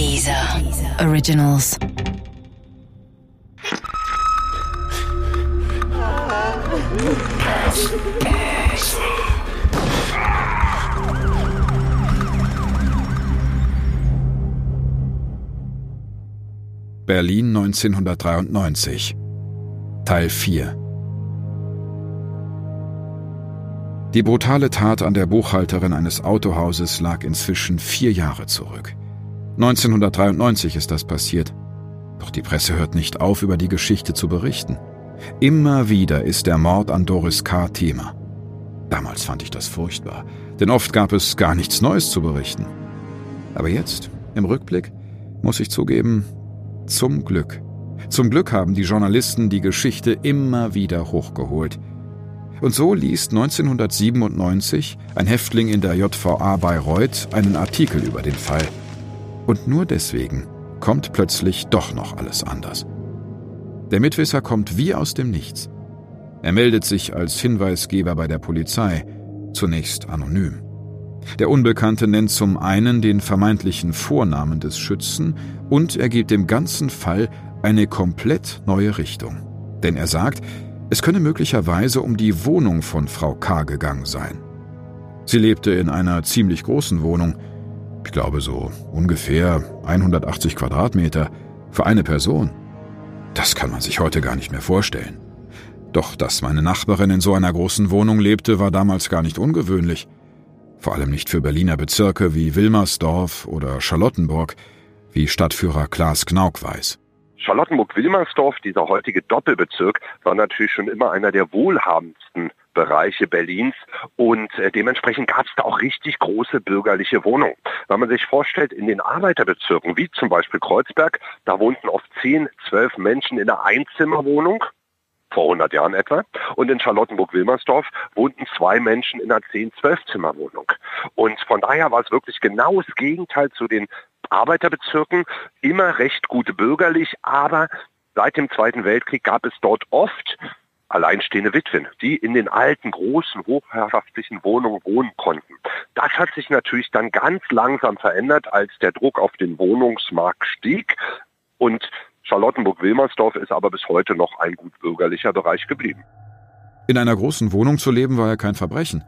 Dieser Originals. Berlin 1993 Teil 4 Die brutale Tat an der Buchhalterin eines Autohauses lag inzwischen vier Jahre zurück. 1993 ist das passiert. Doch die Presse hört nicht auf, über die Geschichte zu berichten. Immer wieder ist der Mord an Doris K. Thema. Damals fand ich das furchtbar, denn oft gab es gar nichts Neues zu berichten. Aber jetzt, im Rückblick, muss ich zugeben, zum Glück. Zum Glück haben die Journalisten die Geschichte immer wieder hochgeholt – und so liest 1997 ein Häftling in der JVA Bayreuth einen Artikel über den Fall. Und nur deswegen kommt plötzlich doch noch alles anders. Der Mitwisser kommt wie aus dem Nichts. Er meldet sich als Hinweisgeber bei der Polizei, zunächst anonym. Der Unbekannte nennt zum einen den vermeintlichen Vornamen des Schützen und er gibt dem ganzen Fall eine komplett neue Richtung. Denn er sagt, es könne möglicherweise um die Wohnung von Frau K. gegangen sein. Sie lebte in einer ziemlich großen Wohnung, ich glaube so ungefähr 180 Quadratmeter, für eine Person. Das kann man sich heute gar nicht mehr vorstellen. Doch dass meine Nachbarin in so einer großen Wohnung lebte, war damals gar nicht ungewöhnlich. Vor allem nicht für Berliner Bezirke wie Wilmersdorf oder Charlottenburg, wie Stadtführer Klaas Knauk weiß. Charlottenburg-Wilmersdorf, dieser heutige Doppelbezirk, war natürlich schon immer einer der wohlhabendsten Bereiche Berlins und äh, dementsprechend gab es da auch richtig große bürgerliche Wohnungen. Wenn man sich vorstellt, in den Arbeiterbezirken, wie zum Beispiel Kreuzberg, da wohnten oft 10, 12 Menschen in einer Einzimmerwohnung, vor 100 Jahren etwa. Und in Charlottenburg-Wilmersdorf wohnten zwei Menschen in einer 10-12-Zimmerwohnung. Und von daher war es wirklich genau das Gegenteil zu den Arbeiterbezirken, immer recht gut bürgerlich, aber seit dem Zweiten Weltkrieg gab es dort oft alleinstehende Witwen, die in den alten, großen, hochherrschaftlichen Wohnungen wohnen konnten. Das hat sich natürlich dann ganz langsam verändert, als der Druck auf den Wohnungsmarkt stieg und Charlottenburg-Wilmersdorf ist aber bis heute noch ein gut bürgerlicher Bereich geblieben. In einer großen Wohnung zu leben war ja kein Verbrechen.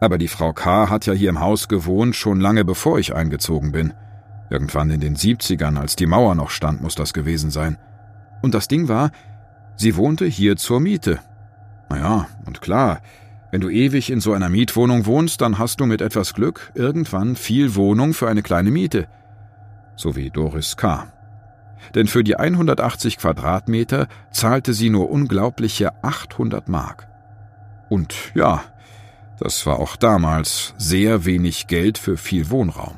Aber die Frau K. hat ja hier im Haus gewohnt, schon lange bevor ich eingezogen bin. Irgendwann in den 70ern, als die Mauer noch stand, muss das gewesen sein. Und das Ding war, sie wohnte hier zur Miete. Naja, und klar, wenn du ewig in so einer Mietwohnung wohnst, dann hast du mit etwas Glück irgendwann viel Wohnung für eine kleine Miete. So wie Doris K denn für die 180 Quadratmeter zahlte sie nur unglaubliche 800 Mark. Und ja, das war auch damals sehr wenig Geld für viel Wohnraum.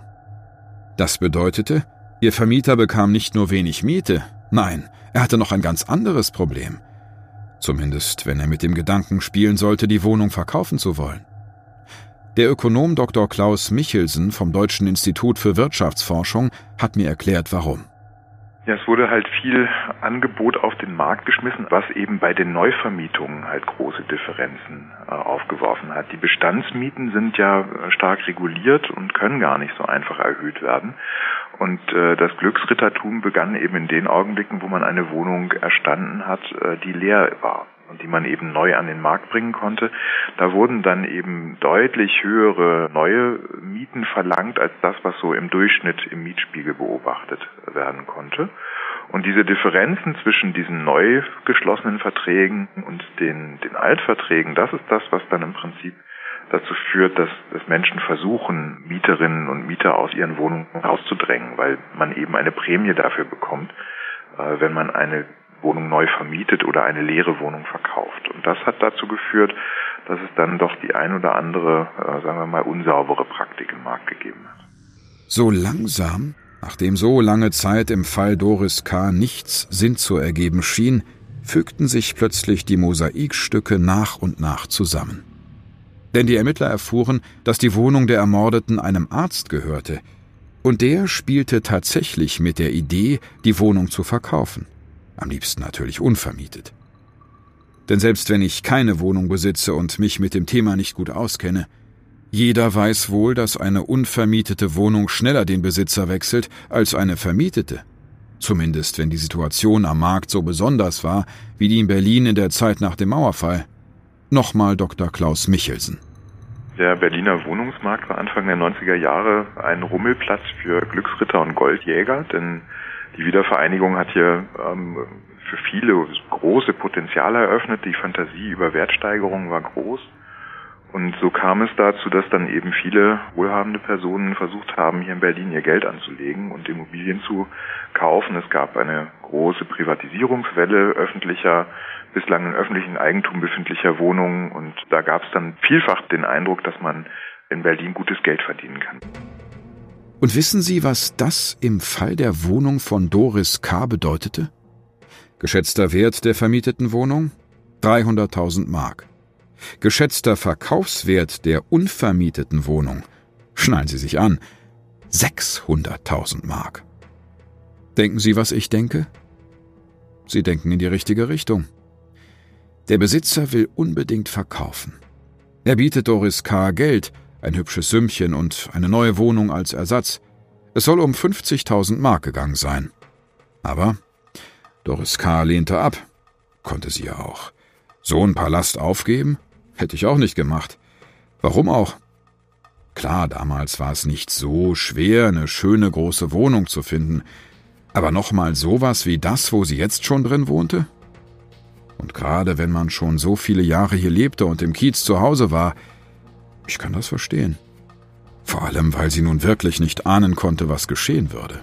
Das bedeutete, ihr Vermieter bekam nicht nur wenig Miete, nein, er hatte noch ein ganz anderes Problem. Zumindest, wenn er mit dem Gedanken spielen sollte, die Wohnung verkaufen zu wollen. Der Ökonom Dr. Klaus Michelsen vom Deutschen Institut für Wirtschaftsforschung hat mir erklärt, warum. Ja, es wurde halt viel Angebot auf den Markt geschmissen, was eben bei den Neuvermietungen halt große Differenzen äh, aufgeworfen hat. Die Bestandsmieten sind ja äh, stark reguliert und können gar nicht so einfach erhöht werden. Und äh, das Glücksrittertum begann eben in den Augenblicken, wo man eine Wohnung erstanden hat, äh, die leer war und die man eben neu an den Markt bringen konnte. Da wurden dann eben deutlich höhere neue Mieten verlangt als das, was so im Durchschnitt im Mietspiegel beobachtet werden konnte. Und diese Differenzen zwischen diesen neu geschlossenen Verträgen und den, den Altverträgen, das ist das, was dann im Prinzip dazu führt, dass, dass Menschen versuchen, Mieterinnen und Mieter aus ihren Wohnungen rauszudrängen, weil man eben eine Prämie dafür bekommt, äh, wenn man eine Wohnung neu vermietet oder eine leere Wohnung verkauft. Und das hat dazu geführt, dass es dann doch die ein oder andere, äh, sagen wir mal, unsaubere Praktik im Markt gegeben hat. So langsam, nachdem so lange Zeit im Fall Doris K. nichts Sinn zu ergeben schien, fügten sich plötzlich die Mosaikstücke nach und nach zusammen. Denn die Ermittler erfuhren, dass die Wohnung der Ermordeten einem Arzt gehörte, und der spielte tatsächlich mit der Idee, die Wohnung zu verkaufen am liebsten natürlich unvermietet. Denn selbst wenn ich keine Wohnung besitze und mich mit dem Thema nicht gut auskenne, Jeder weiß wohl, dass eine unvermietete Wohnung schneller den Besitzer wechselt als eine vermietete. Zumindest wenn die Situation am Markt so besonders war, wie die in Berlin in der Zeit nach dem Mauerfall. Nochmal Dr. Klaus Michelsen. Der Berliner Wohnungsmarkt war Anfang der 90er Jahre ein Rummelplatz für Glücksritter und Goldjäger, denn die Wiedervereinigung hat hier ähm, für viele große Potenziale eröffnet. Die Fantasie über Wertsteigerung war groß. Und so kam es dazu, dass dann eben viele wohlhabende Personen versucht haben, hier in Berlin ihr Geld anzulegen und Immobilien zu kaufen. Es gab eine große Privatisierungswelle öffentlicher, bislang in öffentlichem Eigentum befindlicher Wohnungen und da gab es dann vielfach den Eindruck, dass man in Berlin gutes Geld verdienen kann. Und wissen Sie, was das im Fall der Wohnung von Doris K. bedeutete? Geschätzter Wert der vermieteten Wohnung? 300.000 Mark. Geschätzter Verkaufswert der unvermieteten Wohnung, schnallen Sie sich an, 600.000 Mark. Denken Sie, was ich denke? Sie denken in die richtige Richtung. Der Besitzer will unbedingt verkaufen. Er bietet Doris K. Geld, ein hübsches Sümmchen und eine neue Wohnung als Ersatz. Es soll um 50.000 Mark gegangen sein. Aber Doris K. lehnte ab. Konnte sie ja auch. So ein Palast aufgeben? Hätte ich auch nicht gemacht. Warum auch? Klar, damals war es nicht so schwer, eine schöne große Wohnung zu finden, aber nochmal sowas wie das, wo sie jetzt schon drin wohnte? Und gerade wenn man schon so viele Jahre hier lebte und im Kiez zu Hause war, ich kann das verstehen. Vor allem, weil sie nun wirklich nicht ahnen konnte, was geschehen würde.